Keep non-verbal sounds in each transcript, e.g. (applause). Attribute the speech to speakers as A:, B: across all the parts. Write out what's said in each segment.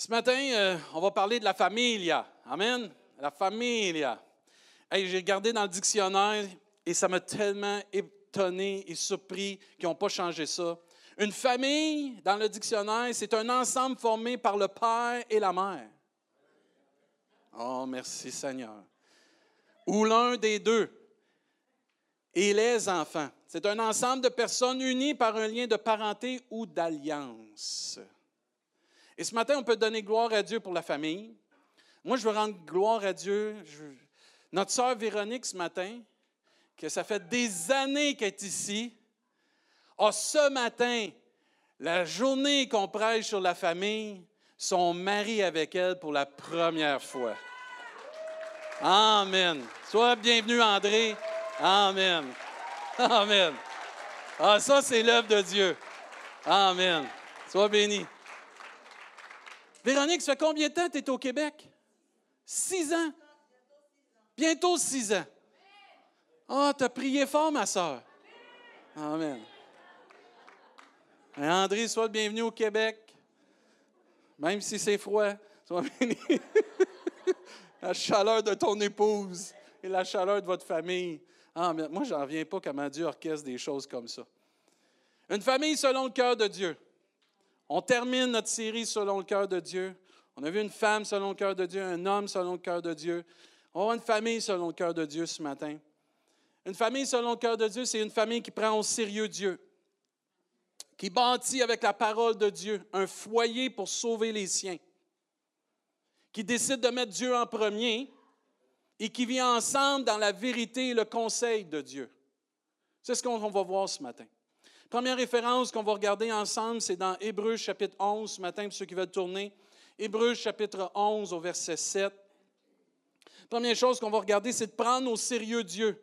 A: Ce matin, euh, on va parler de la famille. Amen? La famille. Hey, J'ai regardé dans le dictionnaire et ça m'a tellement étonné et surpris qu'ils n'ont pas changé ça. Une famille, dans le dictionnaire, c'est un ensemble formé par le père et la mère. Oh, merci Seigneur. Ou l'un des deux. Et les enfants. C'est un ensemble de personnes unies par un lien de parenté ou d'alliance. Et ce matin, on peut donner gloire à Dieu pour la famille. Moi, je veux rendre gloire à Dieu. Notre sœur Véronique, ce matin, que ça fait des années qu'elle est ici, a ce matin, la journée qu'on prêche sur la famille, son mari avec elle pour la première fois. Amen. Sois bienvenu, André. Amen. Amen. Ah, ça, c'est l'œuvre de Dieu. Amen. Sois béni. Véronique, ça fait combien de temps que tu es au Québec? Six ans. Bientôt six ans. Ah, tu as prié fort, ma soeur. Amen. André, sois le bienvenu au Québec. Même si c'est froid, sois béni. (laughs) la chaleur de ton épouse et la chaleur de votre famille. Amen. Moi, je n'en reviens pas comment Dieu orchestre des choses comme ça. Une famille selon le cœur de Dieu. On termine notre série selon le cœur de Dieu. On a vu une femme selon le cœur de Dieu, un homme selon le cœur de Dieu. On a une famille selon le cœur de Dieu ce matin. Une famille selon le cœur de Dieu, c'est une famille qui prend au sérieux Dieu, qui bâtit avec la parole de Dieu un foyer pour sauver les siens, qui décide de mettre Dieu en premier et qui vit ensemble dans la vérité et le conseil de Dieu. C'est ce qu'on va voir ce matin. Première référence qu'on va regarder ensemble, c'est dans Hébreux chapitre 11 ce matin, pour ceux qui veulent tourner. Hébreux chapitre 11 au verset 7. Première chose qu'on va regarder, c'est de prendre au sérieux Dieu.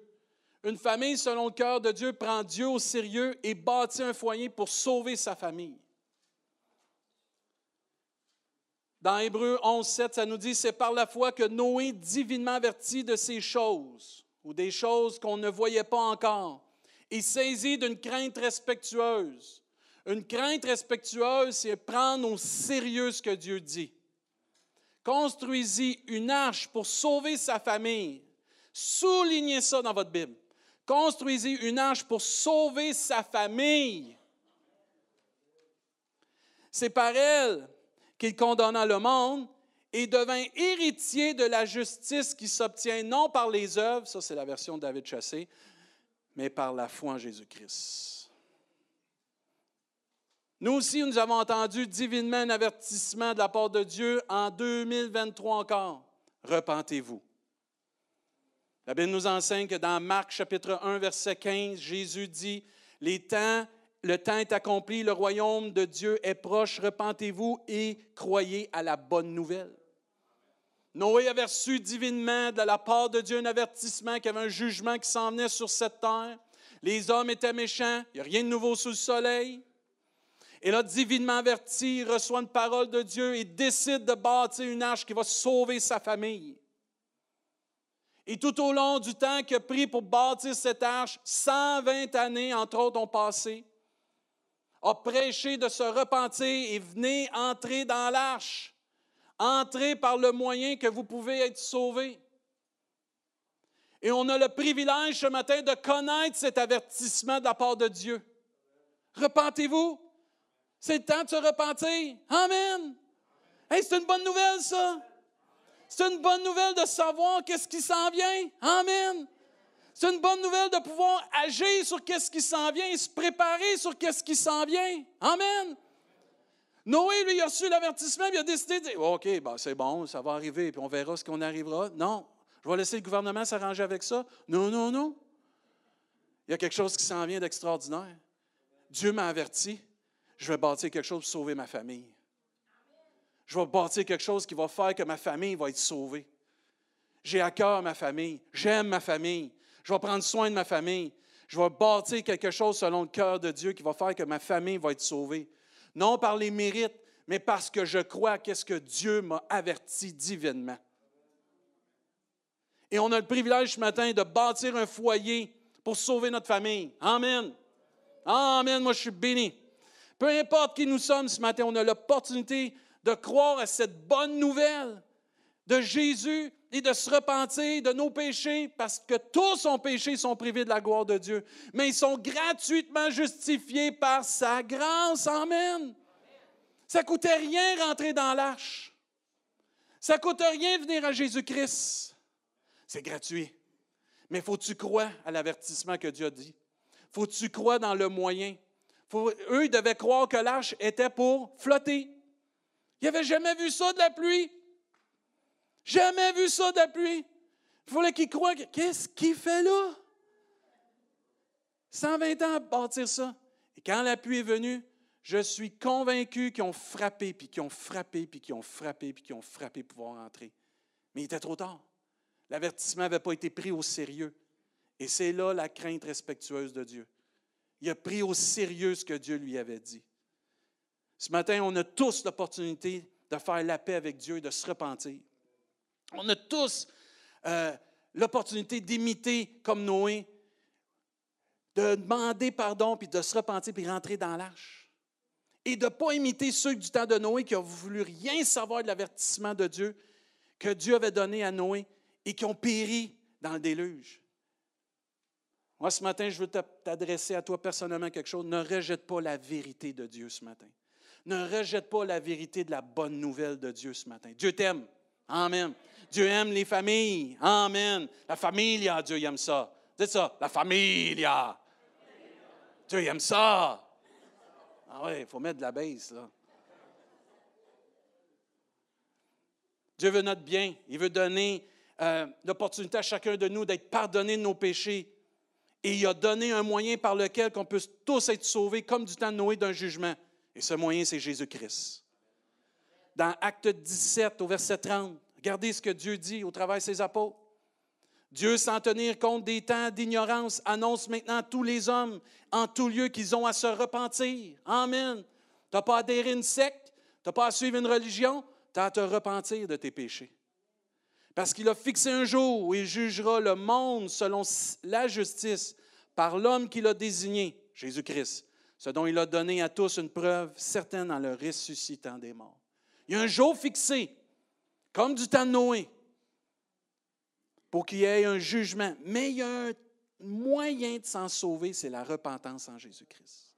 A: Une famille selon le cœur de Dieu prend Dieu au sérieux et bâtit un foyer pour sauver sa famille. Dans Hébreux 11, 7, ça nous dit, c'est par la foi que Noé, divinement averti de ces choses, ou des choses qu'on ne voyait pas encore, et saisi d'une crainte respectueuse. Une crainte respectueuse, c'est prendre au sérieux ce que Dieu dit. Construisez une arche pour sauver sa famille. Soulignez ça dans votre Bible. Construisez une arche pour sauver sa famille. C'est par elle qu'il condamna le monde et devint héritier de la justice qui s'obtient non par les œuvres, ça c'est la version de David Chassé, mais par la foi en Jésus-Christ. Nous aussi, nous avons entendu divinement un avertissement de la part de Dieu en 2023 encore. Repentez-vous. La Bible nous enseigne que dans Marc chapitre 1, verset 15, Jésus dit, les temps, le temps est accompli, le royaume de Dieu est proche, repentez-vous et croyez à la bonne nouvelle. Noé avait reçu divinement de la part de Dieu un avertissement qu'il y avait un jugement qui s'en sur cette terre. Les hommes étaient méchants, il n'y a rien de nouveau sous le soleil. Et là, divinement averti, reçoit une parole de Dieu et décide de bâtir une arche qui va sauver sa famille. Et tout au long du temps qu'il a pris pour bâtir cette arche, 120 années, entre autres, ont passé, a prêché de se repentir et venez entrer dans l'arche. Entrez par le moyen que vous pouvez être sauvé. Et on a le privilège ce matin de connaître cet avertissement de la part de Dieu. Repentez-vous. C'est le temps de se repentir. Amen. Hey, c'est une bonne nouvelle, ça. C'est une bonne nouvelle de savoir qu'est-ce qui s'en vient. Amen. C'est une bonne nouvelle de pouvoir agir sur qu'est-ce qui s'en vient et se préparer sur qu'est-ce qui s'en vient. Amen. Noé, lui, a reçu l'avertissement, il a décidé de dire OK, ben, c'est bon, ça va arriver, puis on verra ce qu'on arrivera. Non, je vais laisser le gouvernement s'arranger avec ça. Non, non, non. Il y a quelque chose qui s'en vient d'extraordinaire. Dieu m'a averti. Je vais bâtir quelque chose pour sauver ma famille. Je vais bâtir quelque chose qui va faire que ma famille va être sauvée. J'ai à cœur ma famille. J'aime ma famille. Je vais prendre soin de ma famille. Je vais bâtir quelque chose selon le cœur de Dieu qui va faire que ma famille va être sauvée non par les mérites, mais parce que je crois à ce que Dieu m'a averti divinement. Et on a le privilège ce matin de bâtir un foyer pour sauver notre famille. Amen. Amen. Moi, je suis béni. Peu importe qui nous sommes ce matin, on a l'opportunité de croire à cette bonne nouvelle de Jésus et de se repentir de nos péchés, parce que tous ont péché sont privés de la gloire de Dieu. Mais ils sont gratuitement justifiés par sa grâce. Amen. Ça ne coûtait rien rentrer dans l'arche. Ça ne coûte rien venir à Jésus-Christ. C'est gratuit. Mais faut-tu croire à l'avertissement que Dieu a dit? Faut-tu croire dans le moyen? eux, ils devaient croire que l'arche était pour flotter. Ils n'avaient jamais vu ça de la pluie. Jamais vu ça de la pluie. Il fallait qu'ils croient. Qu'est-ce qu'il fait là? 120 ans à bâtir ça. Et quand la pluie est venue, je suis convaincu qu'ils ont frappé, puis qu'ils ont frappé, puis qu'ils ont frappé, puis qu'ils ont frappé pour pouvoir entrer. Mais il était trop tard. L'avertissement n'avait pas été pris au sérieux. Et c'est là la crainte respectueuse de Dieu. Il a pris au sérieux ce que Dieu lui avait dit. Ce matin, on a tous l'opportunité de faire la paix avec Dieu et de se repentir. On a tous euh, l'opportunité d'imiter comme Noé, de demander pardon, puis de se repentir, puis rentrer dans l'arche. Et de ne pas imiter ceux du temps de Noé qui ont voulu rien savoir de l'avertissement de Dieu que Dieu avait donné à Noé et qui ont péri dans le déluge. Moi, ce matin, je veux t'adresser à toi personnellement quelque chose. Ne rejette pas la vérité de Dieu ce matin. Ne rejette pas la vérité de la bonne nouvelle de Dieu ce matin. Dieu t'aime. Amen. Dieu aime les familles. Amen. La famille, Dieu aime ça. Dites ça, la famille. Dieu aime ça. Ah oui, il faut mettre de la base, là. Dieu veut notre bien. Il veut donner euh, l'opportunité à chacun de nous d'être pardonné de nos péchés. Et il a donné un moyen par lequel on peut tous être sauvés, comme du temps de Noé, d'un jugement. Et ce moyen, c'est Jésus-Christ. Dans Acte 17, au verset 30, regardez ce que Dieu dit au travers de ses apôtres. Dieu, sans tenir compte des temps d'ignorance, annonce maintenant à tous les hommes en tout lieu qu'ils ont à se repentir. Amen. Tu n'as pas à adhérer à une secte, tu n'as pas à suivre une religion, tu as à te repentir de tes péchés. Parce qu'il a fixé un jour où il jugera le monde selon la justice par l'homme qu'il a désigné, Jésus-Christ, ce dont il a donné à tous une preuve certaine en le ressuscitant des morts. Il y a un jour fixé, comme du temps de Noé, pour qu'il y ait un jugement. Mais il y a un moyen de s'en sauver, c'est la repentance en Jésus-Christ.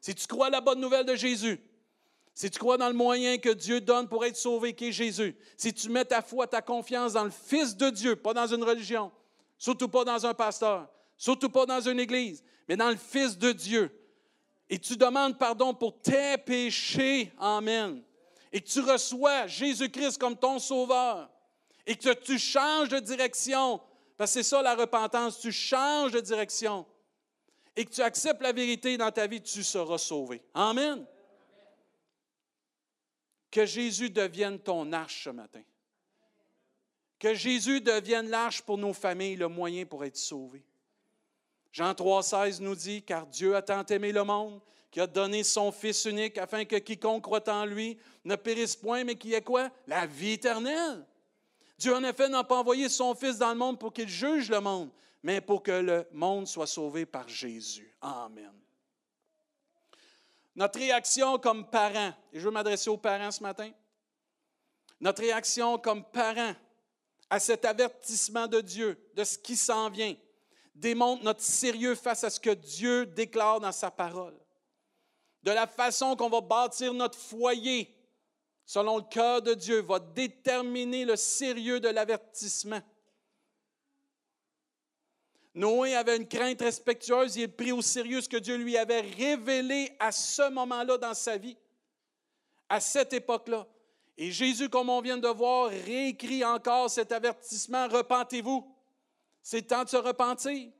A: Si tu crois à la bonne nouvelle de Jésus, si tu crois dans le moyen que Dieu donne pour être sauvé, qui est Jésus, si tu mets ta foi, ta confiance dans le Fils de Dieu, pas dans une religion, surtout pas dans un pasteur, surtout pas dans une église, mais dans le Fils de Dieu, et tu demandes pardon pour tes péchés, Amen, et que tu reçois Jésus-Christ comme ton sauveur, et que tu changes de direction, parce que c'est ça la repentance, tu changes de direction, et que tu acceptes la vérité dans ta vie, tu seras sauvé. Amen. Que Jésus devienne ton arche ce matin. Que Jésus devienne l'arche pour nos familles, le moyen pour être sauvés. Jean 3,16 nous dit Car Dieu a tant aimé le monde qu'il a donné son Fils unique afin que quiconque croit en lui ne périsse point, mais qu'il ait quoi? La vie éternelle. Dieu, en effet, n'a pas envoyé son Fils dans le monde pour qu'il juge le monde, mais pour que le monde soit sauvé par Jésus. Amen. Notre réaction comme parents, et je veux m'adresser aux parents ce matin, notre réaction comme parents à cet avertissement de Dieu, de ce qui s'en vient, démontre notre sérieux face à ce que Dieu déclare dans sa parole, de la façon qu'on va bâtir notre foyer selon le cœur de Dieu, va déterminer le sérieux de l'avertissement. Noé avait une crainte respectueuse, il a pris au sérieux ce que Dieu lui avait révélé à ce moment-là dans sa vie, à cette époque-là. Et Jésus, comme on vient de voir, réécrit encore cet avertissement, repentez-vous. C'est temps de se repentir.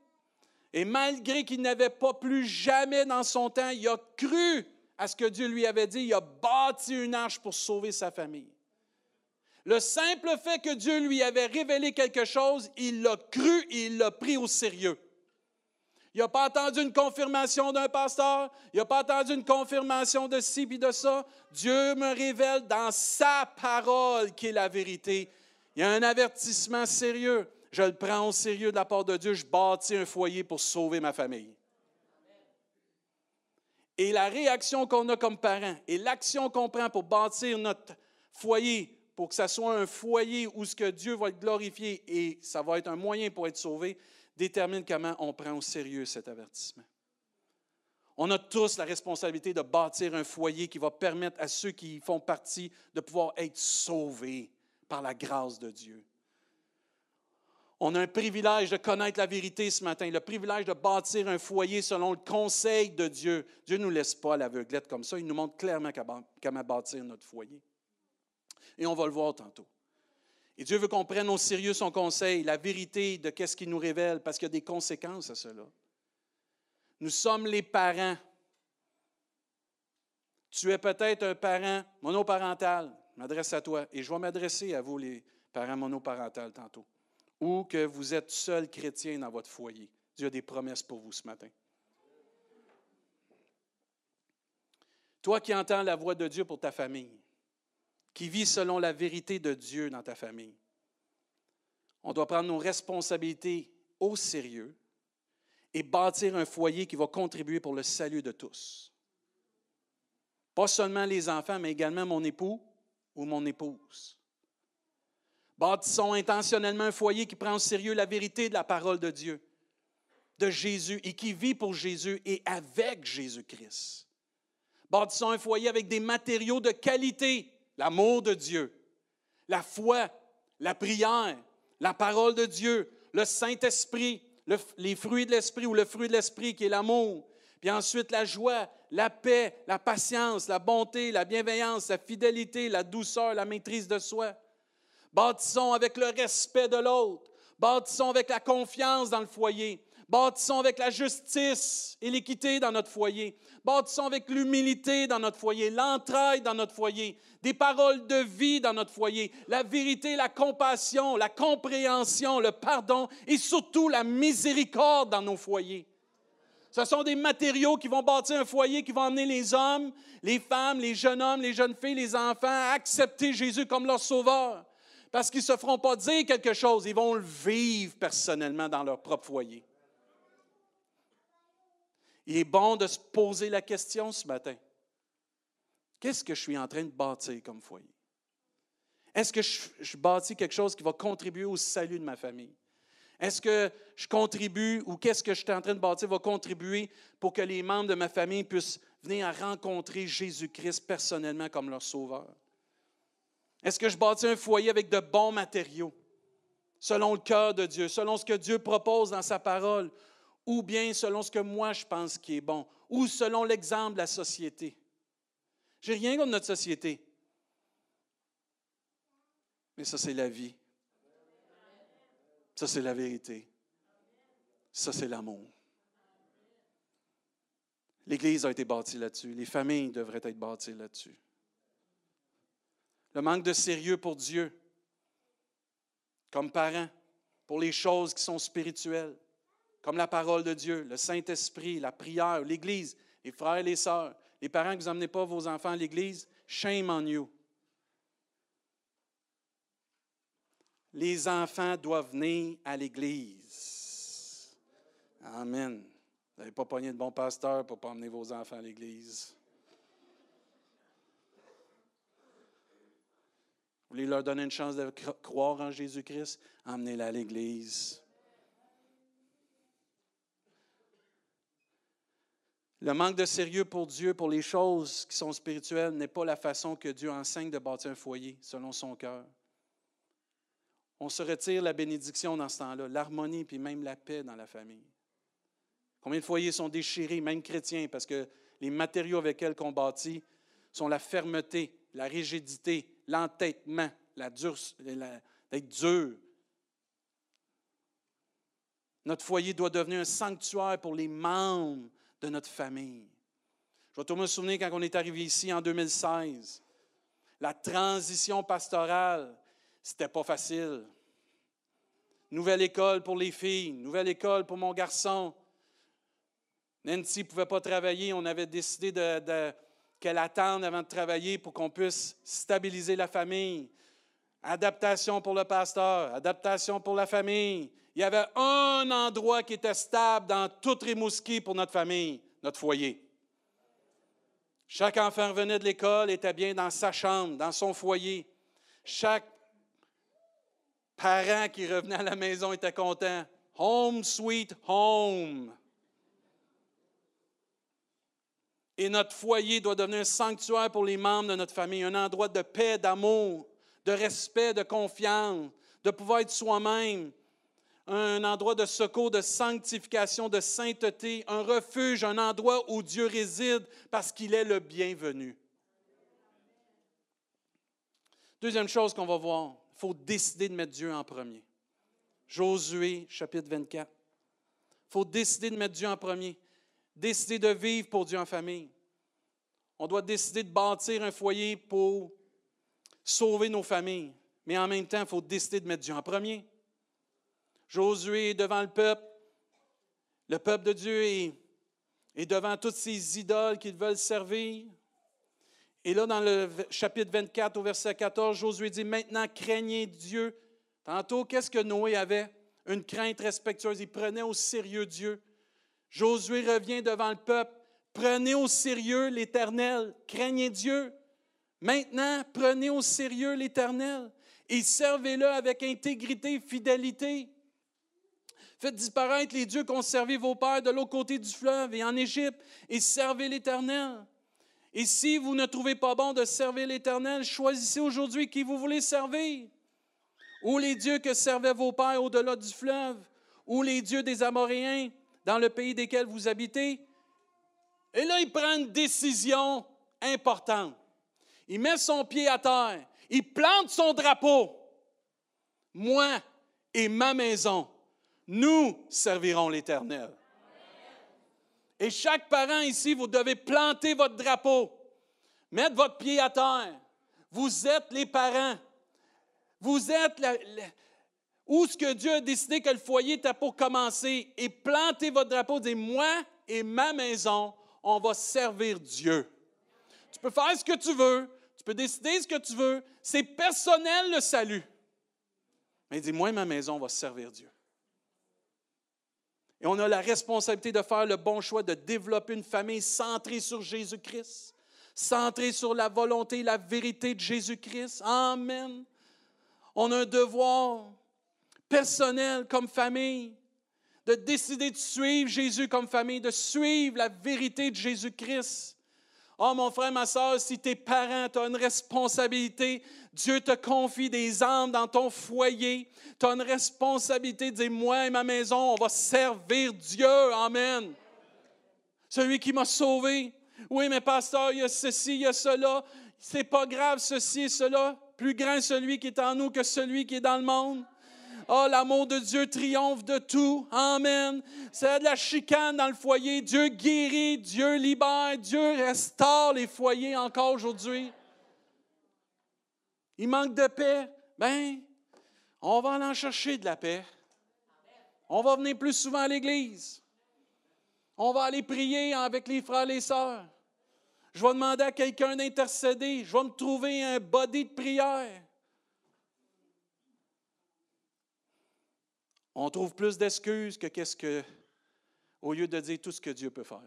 A: Et malgré qu'il n'avait pas plus jamais dans son temps, il a cru à ce que Dieu lui avait dit, il a bâti une arche pour sauver sa famille. Le simple fait que Dieu lui avait révélé quelque chose, il l'a cru et il l'a pris au sérieux. Il n'a pas attendu une confirmation d'un pasteur, il n'a pas attendu une confirmation de ci et de ça. Dieu me révèle dans sa parole qui est la vérité. Il y a un avertissement sérieux. Je le prends au sérieux de la part de Dieu. Je bâtis un foyer pour sauver ma famille. Et la réaction qu'on a comme parents et l'action qu'on prend pour bâtir notre foyer, pour que ça soit un foyer où ce que Dieu va être glorifié et ça va être un moyen pour être sauvé, détermine comment on prend au sérieux cet avertissement. On a tous la responsabilité de bâtir un foyer qui va permettre à ceux qui y font partie de pouvoir être sauvés par la grâce de Dieu. On a un privilège de connaître la vérité ce matin, le privilège de bâtir un foyer selon le conseil de Dieu. Dieu ne nous laisse pas l'aveuglette comme ça, il nous montre clairement comment bâtir notre foyer. Et on va le voir tantôt. Et Dieu veut qu'on prenne au sérieux son conseil, la vérité de qu'est-ce qu'il nous révèle, parce qu'il y a des conséquences à cela. Nous sommes les parents. Tu es peut-être un parent monoparental. M'adresse à toi et je vais m'adresser à vous, les parents monoparentaux, tantôt. Ou que vous êtes seul chrétien dans votre foyer. Dieu a des promesses pour vous ce matin. Toi qui entends la voix de Dieu pour ta famille, qui vis selon la vérité de Dieu dans ta famille, on doit prendre nos responsabilités au sérieux et bâtir un foyer qui va contribuer pour le salut de tous. Pas seulement les enfants, mais également mon époux ou mon épouse. Bâtissons intentionnellement un foyer qui prend au sérieux la vérité de la parole de Dieu, de Jésus, et qui vit pour Jésus et avec Jésus-Christ. Bâtissons un foyer avec des matériaux de qualité, l'amour de Dieu, la foi, la prière, la parole de Dieu, le Saint-Esprit, les fruits de l'esprit ou le fruit de l'esprit qui est l'amour. Puis ensuite la joie, la paix, la patience, la bonté, la bienveillance, la fidélité, la douceur, la maîtrise de soi. Bâtissons avec le respect de l'autre. Bâtissons avec la confiance dans le foyer. Bâtissons avec la justice et l'équité dans notre foyer. Bâtissons avec l'humilité dans notre foyer, l'entraide dans notre foyer, des paroles de vie dans notre foyer, la vérité, la compassion, la compréhension, le pardon et surtout la miséricorde dans nos foyers. Ce sont des matériaux qui vont bâtir un foyer, qui vont amener les hommes, les femmes, les jeunes hommes, les jeunes filles, les enfants à accepter Jésus comme leur sauveur. Parce qu'ils ne se feront pas dire quelque chose, ils vont le vivre personnellement dans leur propre foyer. Il est bon de se poser la question ce matin. Qu'est-ce que je suis en train de bâtir comme foyer? Est-ce que je, bâtis quelque chose qui va contribuer au salut de ma famille? Est-ce que je contribue ou qu'est-ce que je suis en train de bâtir va contribuer pour que les membres de ma famille puissent venir à rencontrer Jésus-Christ personnellement comme leur sauveur? Est-ce que je bâtis un foyer avec de bons matériaux, selon le cœur de Dieu, selon ce que Dieu propose dans sa parole, ou bien selon ce que moi je pense qui est bon, ou selon l'exemple de la société? J'ai rien contre notre société. Mais ça, c'est la vie. Ça, c'est la vérité. Ça, c'est l'amour. L'Église a été bâtie là-dessus. Les familles devraient être bâties là-dessus. Le manque de sérieux pour Dieu, comme parents, pour les choses qui sont spirituelles comme la parole de Dieu, le Saint-Esprit, la prière, l'Église, les frères et les sœurs, les parents que vous n'emmenez pas vos enfants à l'Église, shame on you. Les enfants doivent venir à l'Église. Amen. Vous n'avez pas pogné de bon pasteur pour ne pas emmener vos enfants à l'Église. Vous voulez leur donner une chance de croire en Jésus-Christ? Emmenez-les à l'Église. Le manque de sérieux pour Dieu, pour les choses qui sont spirituelles, n'est pas la façon que Dieu enseigne de bâtir un foyer selon son cœur. On se retire la bénédiction dans ce temps-là, l'harmonie, puis même la paix dans la famille. Combien de foyers sont déchirés, même chrétiens, parce que les matériaux avec lesquels on bâtit sont la fermeté, la rigidité, l'entêtement, la d'être dur. Notre foyer doit devenir un sanctuaire pour les membres de notre famille. Je vais toujours me souvenir quand on est arrivé ici en 2016. La transition pastorale, c'était pas facile. Nouvelle école pour les filles, nouvelle école pour mon garçon. Nancy ne pouvait pas travailler. On avait décidé de, qu'elle attende avant de travailler pour qu'on puisse stabiliser la famille. Adaptation pour le pasteur, adaptation pour la famille, il y avait un endroit qui était stable dans toute Rimouski pour notre famille, notre foyer. Chaque enfant revenait de l'école, était bien dans sa chambre, dans son foyer. Chaque parent qui revenait à la maison était content. Home sweet home. Et notre foyer doit devenir un sanctuaire pour les membres de notre famille, un endroit de paix, d'amour, de respect, de confiance, de pouvoir être soi-même, un endroit de secours, de sanctification, de sainteté, un refuge, un endroit où Dieu réside parce qu'il est le bienvenu. Deuxième chose qu'on va voir, il faut décider de mettre Dieu en premier. Josué, chapitre 24. Il faut décider de mettre Dieu en premier. Décider de vivre pour Dieu en famille. On doit décider de bâtir un foyer pour sauver nos familles. Mais en même temps, il faut décider de mettre Dieu en premier. Josué est devant le peuple. Le peuple de Dieu est, devant toutes ces idoles qu'ils veulent servir. Et là, dans le chapitre 24, au verset 14, Josué dit, Maintenant, craignez Dieu. Tantôt, qu'est-ce que Noé avait? Une crainte respectueuse. Il prenait au sérieux Dieu. Josué revient devant le peuple. Prenez au sérieux l'Éternel. Craignez Dieu. Maintenant, prenez au sérieux l'Éternel et servez-le avec intégrité et fidélité. Faites disparaître les dieux qu'ont servi vos pères de l'autre côté du fleuve et en Égypte et servez l'Éternel. Et si vous ne trouvez pas bon de servir l'Éternel, choisissez aujourd'hui qui vous voulez servir. Ou les dieux que servaient vos pères au-delà du fleuve, ou les dieux des Amoréens dans le pays desquels vous habitez. Et là, il prend une décision importante. Il met son pied à terre. Il plante son drapeau. Moi et ma maison, nous servirons l'Éternel. Et chaque parent ici, vous devez planter votre drapeau, mettre votre pied à terre. Vous êtes les parents. Vous êtes où ce que Dieu a décidé que le foyer était pour commencer? Et plantez votre drapeau, dites moi et ma maison, on va servir Dieu. Tu peux faire ce que tu veux, tu peux décider ce que tu veux, c'est personnel le salut. Mais dis moi et ma maison, on va servir Dieu. Et on a la responsabilité de faire le bon choix, de développer une famille centrée sur Jésus-Christ, centrée sur la volonté et la vérité de Jésus-Christ. Amen. On a un devoir personnel comme famille de décider de suivre Jésus comme famille, de suivre la vérité de Jésus-Christ. Oh, mon frère, ma soeur, si tes parents, tu as une responsabilité. Dieu te confie des âmes dans ton foyer. Tu as une responsabilité de dire, moi et ma maison, on va servir Dieu. Amen. Celui qui m'a sauvé. Oui, mais pasteur, il y a ceci, il y a cela. C'est pas grave, ceci et cela. Plus grand celui qui est en nous que celui qui est dans le monde. Oh, l'amour de Dieu triomphe de tout. Amen. C'est de la chicane dans le foyer. Dieu guérit, Dieu libère, Dieu restaure les foyers encore aujourd'hui. Il manque de paix. Ben, on va aller en chercher de la paix. On va venir plus souvent à l'église. On va aller prier avec les frères et les sœurs. Je vais demander à quelqu'un d'intercéder. Je vais me trouver un body de prière. On trouve plus d'excuses que qu'est-ce que, au lieu de dire tout ce que Dieu peut faire.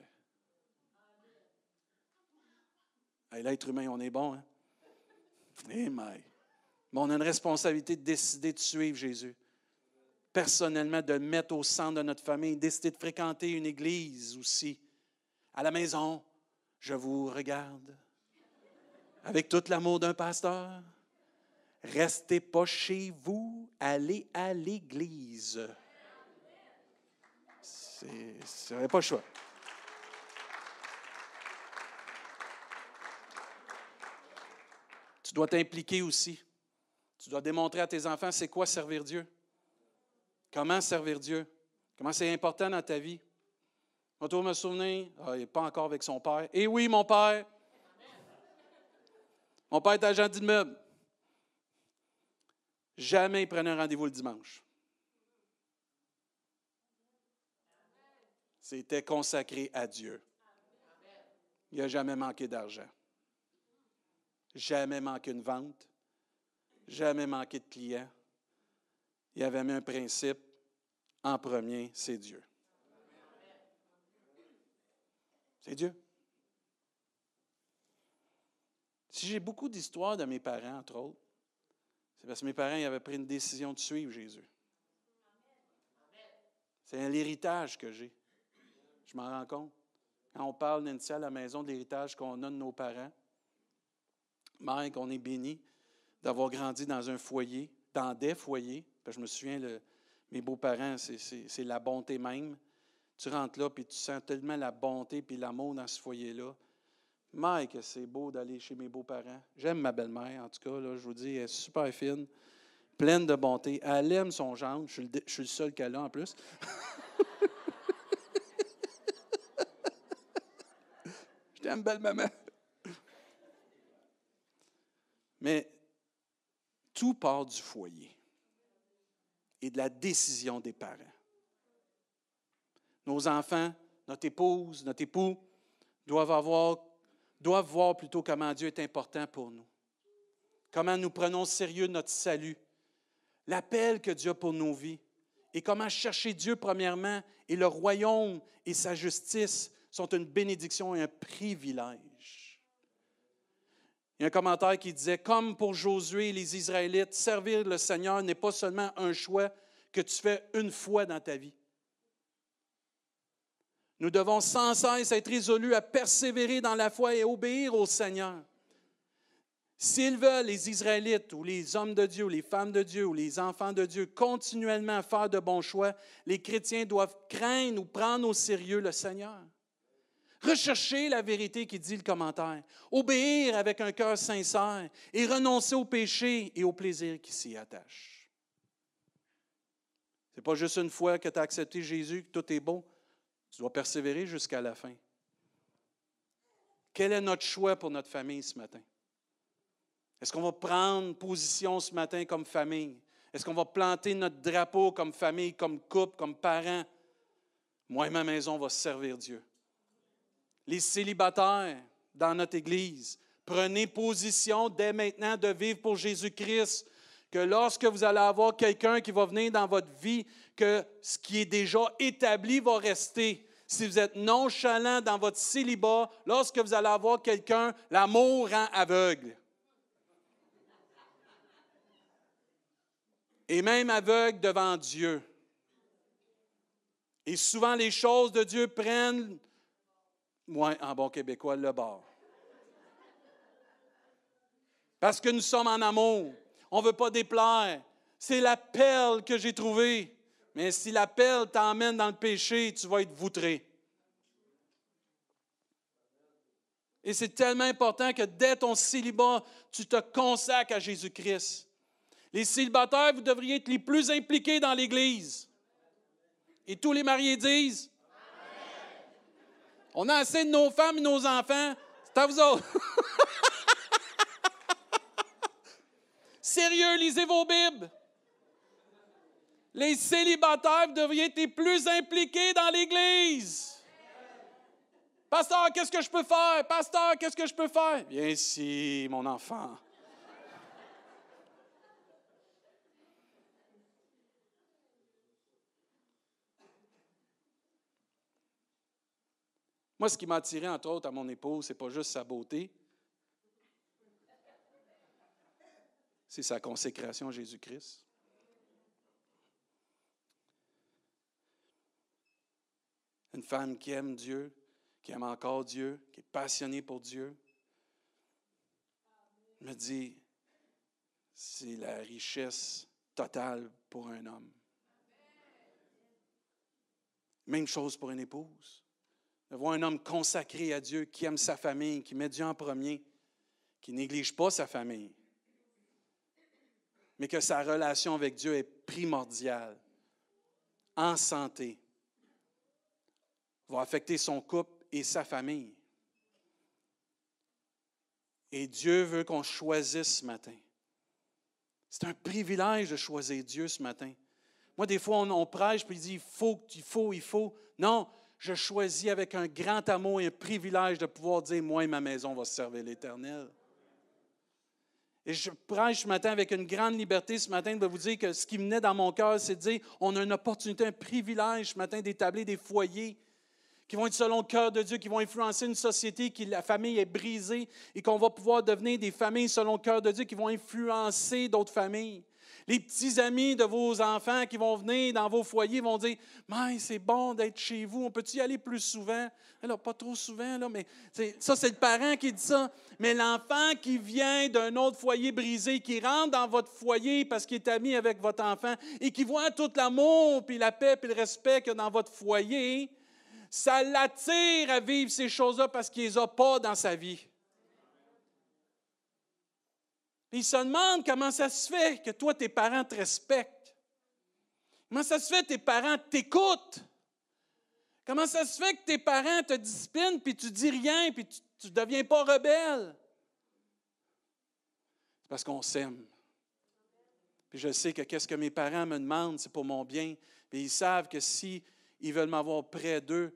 A: L'être humain, on est bon, hein? Eh, mais on a une responsabilité de décider de suivre Jésus. Personnellement, de le mettre au centre de notre famille, décider de fréquenter une église aussi. À la maison, je vous regarde avec tout l'amour d'un pasteur. Restez pas chez vous, allez à l'église. C'est pas le choix. Tu dois t'impliquer aussi. Tu dois démontrer à tes enfants c'est quoi servir Dieu. Comment servir Dieu. Comment c'est important dans ta vie. Je vais me souvenir, ah, il n'est pas encore avec son père. Eh oui, mon père. Mon père est agent d'immeuble. Jamais il prenait un rendez-vous le dimanche. C'était consacré à Dieu. Il n'a jamais manqué d'argent. Jamais manqué une vente. Jamais manqué de clients. Il avait mis un principe. En premier, c'est Dieu. C'est Dieu. Si j'ai beaucoup d'histoires de mes parents, entre autres, c'est parce que mes parents avaient pris une décision de suivre Jésus. C'est l'héritage que j'ai. Je m'en rends compte. Quand on parle, Nancy, à la maison de l'héritage qu'on a de nos parents, Mike, on est béni d'avoir grandi dans un foyer, dans des foyers. je me souviens, mes beaux-parents, c'est la bonté même. Tu rentres là, puis tu sens tellement la bonté puis l'amour dans ce foyer-là. Mike, c'est beau d'aller chez mes beaux-parents. J'aime ma belle-mère, en tout cas, là, je vous dis, elle est super fine, pleine de bonté. Elle aime son gendre. Je suis le, seul qu'elle a en plus. (laughs) je t'aime, belle-maman. Mais tout part du foyer et de la décision des parents. Nos enfants, notre épouse, notre époux doivent avoir doivent voir plutôt comment Dieu est important pour nous. Comment nous prenons sérieux notre salut, l'appel que Dieu a pour nos vies, et comment chercher Dieu premièrement, et le royaume et sa justice sont une bénédiction et un privilège. Il y a un commentaire qui disait, comme pour Josué et les Israélites, servir le Seigneur n'est pas seulement un choix que tu fais une fois dans ta vie. Nous devons sans cesse être résolus à persévérer dans la foi et obéir au Seigneur. S'ils veulent, les Israélites ou les hommes de Dieu, ou les femmes de Dieu ou les enfants de Dieu, continuellement faire de bons choix, les chrétiens doivent craindre ou prendre au sérieux le Seigneur. Rechercher la vérité qui dit le commentaire, obéir avec un cœur sincère et renoncer au péché et au plaisir qui s'y attachent. Ce n'est pas juste une fois que tu as accepté Jésus que tout est beau. Tu dois persévérer jusqu'à la fin. Quel est notre choix pour notre famille ce matin? Est-ce qu'on va prendre position ce matin comme famille? Est-ce qu'on va planter notre drapeau comme famille, comme couple, comme parents? Moi et ma maison, on va servir Dieu. Les célibataires dans notre Église, prenez position dès maintenant de vivre pour Jésus-Christ. Que lorsque vous allez avoir quelqu'un qui va venir dans votre vie, ce qui est déjà établi va rester. Si vous êtes nonchalant dans votre célibat, lorsque vous allez avoir quelqu'un, l'amour rend aveugle. Et même aveugle devant Dieu. Et souvent, les choses de Dieu prennent, moi, en bon québécois, le bord. Parce que nous sommes en amour. On ne veut pas déplaire. C'est la perle que j'ai trouvée. Mais si l'appel t'emmène dans le péché, tu vas être voutré. Et c'est tellement important que dès ton célibat, tu te consacres à Jésus-Christ. Les célibataires, vous devriez être les plus impliqués dans l'Église. Et tous les mariés disent On a assez de nos femmes et nos enfants. C'est à vous autres. (laughs) Sérieux, lisez vos Bibles. Les célibataires devraient être plus impliqués dans l'Église. Pasteur, qu'est-ce que je peux faire? Pasteur, qu'est-ce que je peux faire? Bien ici, mon enfant. Moi, ce qui m'a attiré, entre autres, à mon épouse, c'est pas juste sa beauté, c'est sa consécration à Jésus-Christ. Une femme qui aime Dieu, qui aime encore Dieu, qui est passionnée pour Dieu. me dit, c'est la richesse totale pour un homme. Même chose pour une épouse. De voir un homme consacré à Dieu, qui aime sa famille, qui met Dieu en premier, qui néglige pas sa famille, mais que sa relation avec Dieu est primordiale, en santé, va affecter son couple et sa famille. Et Dieu veut qu'on choisisse ce matin. C'est un privilège de choisir Dieu ce matin. Moi, des fois, on, prêche, puis il dit, il faut, il faut, il faut. Non, je choisis avec un grand amour et un privilège de pouvoir dire, moi et ma maison va servir l'Éternel. Et je prêche ce matin avec une grande liberté ce matin de vous dire que ce qui venait dans mon cœur, c'est de dire, on a une opportunité, un privilège ce matin d'établir des foyers qui vont être selon le cœur de Dieu, qui vont influencer une société, qui la famille est brisée et qu'on va pouvoir devenir des familles selon le cœur de Dieu qui vont influencer d'autres familles. Les petits amis de vos enfants qui vont venir dans vos foyers vont dire Mais c'est bon d'être chez vous, on peut-tu y aller plus souvent Alors, pas trop souvent, là, mais ça, c'est le parent qui dit ça. Mais l'enfant qui vient d'un autre foyer brisé, qui rentre dans votre foyer parce qu'il est ami avec votre enfant et qui voit tout l'amour, puis la paix, puis le respect qu'il y a dans votre foyer, ça l'attire à vivre ces choses-là parce qu'il ne les a pas dans sa vie. Puis il se demande comment ça se fait que toi, tes parents te respectent. Comment ça se fait que tes parents t'écoutent? Comment ça se fait que tes parents te disciplinent, puis tu dis rien, puis tu ne deviens pas rebelle? C'est parce qu'on s'aime. Puis je sais que qu'est-ce que mes parents me demandent, c'est pour mon bien. Puis ils savent que si veulent m'avoir près d'eux,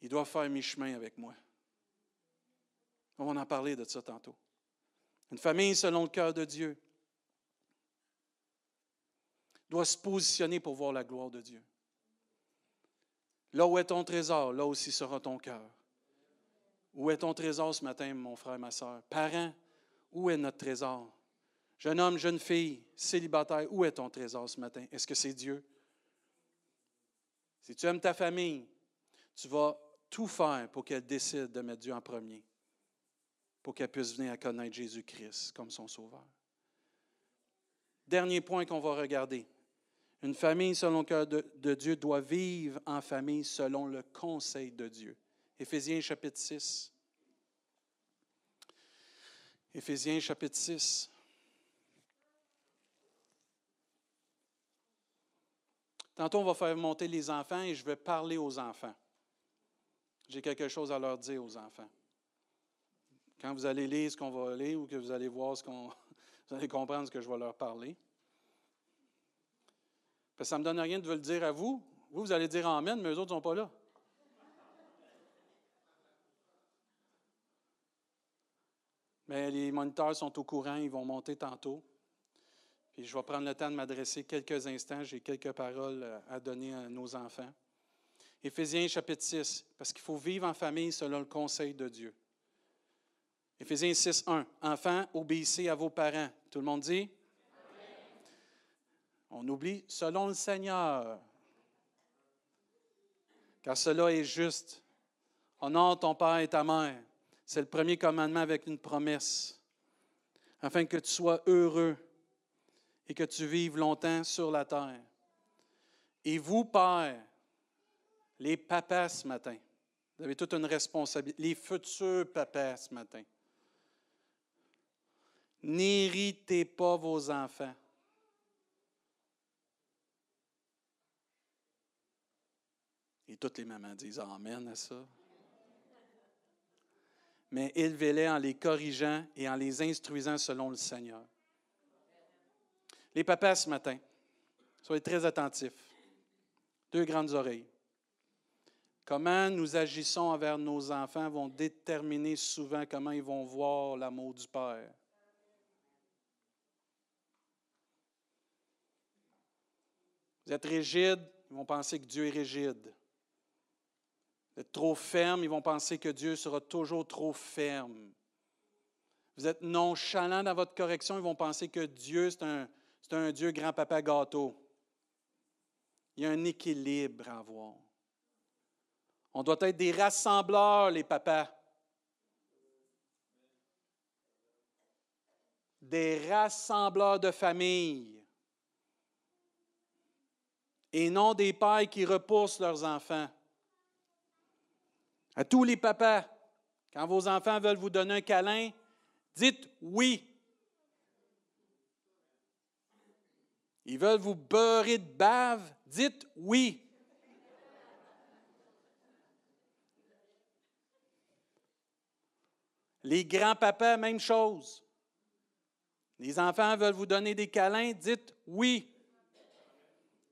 A: ils doivent faire mi-chemin avec moi. On va en parler de ça tantôt. Une famille selon le cœur de Dieu doit se positionner pour voir la gloire de Dieu. Là où est ton trésor, là aussi sera ton cœur. Où est ton trésor ce matin, mon frère, ma soeur? Parents, où est notre trésor? Jeune homme, jeune fille, célibataire, où est ton trésor ce matin? Est-ce que c'est Dieu? Si tu aimes ta famille, tu vas tout faire pour qu'elle décide de mettre Dieu en premier pour qu'elle puisse venir à connaître Jésus-Christ comme son sauveur. Dernier point qu'on va regarder. Une famille selon le cœur de, Dieu doit vivre en famille selon le conseil de Dieu. Éphésiens chapitre 6. Éphésiens chapitre 6. Tantôt, on va faire monter les enfants et je vais parler aux enfants. J'ai quelque chose à leur dire aux enfants. Quand vous allez lire ce qu'on va lire ou que vous allez voir ce qu'on. (laughs) Vous allez comprendre ce que je vais leur parler. Ça ne me donne rien de vous le dire à vous. Vous, vous allez dire Amen, mais eux autres ne sont pas là. Mais les moniteurs sont au courant, ils vont monter tantôt. Puis je vais prendre le temps de m'adresser quelques instants. J'ai quelques paroles à donner à nos enfants. Éphésiens chapitre 6, parce qu'il faut vivre en famille selon le conseil de Dieu. Éphésiens 6, 1. Enfants, obéissez à vos parents. Tout le monde dit? On oublie selon le Seigneur. Car cela est juste. Honore ton père et ta mère. C'est le premier commandement avec une promesse. Afin que tu sois heureux et que tu vives longtemps sur la terre. Et vous, pères, les papas ce matin, vous avez toute une responsabilité, les futurs papas ce matin. N'irritez pas vos enfants. Et toutes les mamans disent Amen à ça. Mais élevez-les en les corrigeant et en les instruisant selon le Seigneur. Les papas ce matin, soyez très attentifs. Deux grandes oreilles. Comment nous agissons envers nos enfants vont déterminer souvent comment ils vont voir l'amour du Père. Vous êtes rigide, ils vont penser que Dieu est rigide. Vous êtes trop ferme, ils vont penser que Dieu sera toujours trop ferme. Vous êtes nonchalant dans votre correction, ils vont penser que Dieu, c'est un, un Dieu grand-papa gâteau. Il y a un équilibre à avoir. On doit être des rassembleurs, les papas. Des rassembleurs de famille et non des pères qui repoussent leurs enfants. À tous les papas, quand vos enfants veulent vous donner un câlin, dites oui. Ils veulent vous beurrer de bave, dites oui. Les grands-papas, même chose. Les enfants veulent vous donner des câlins, dites oui.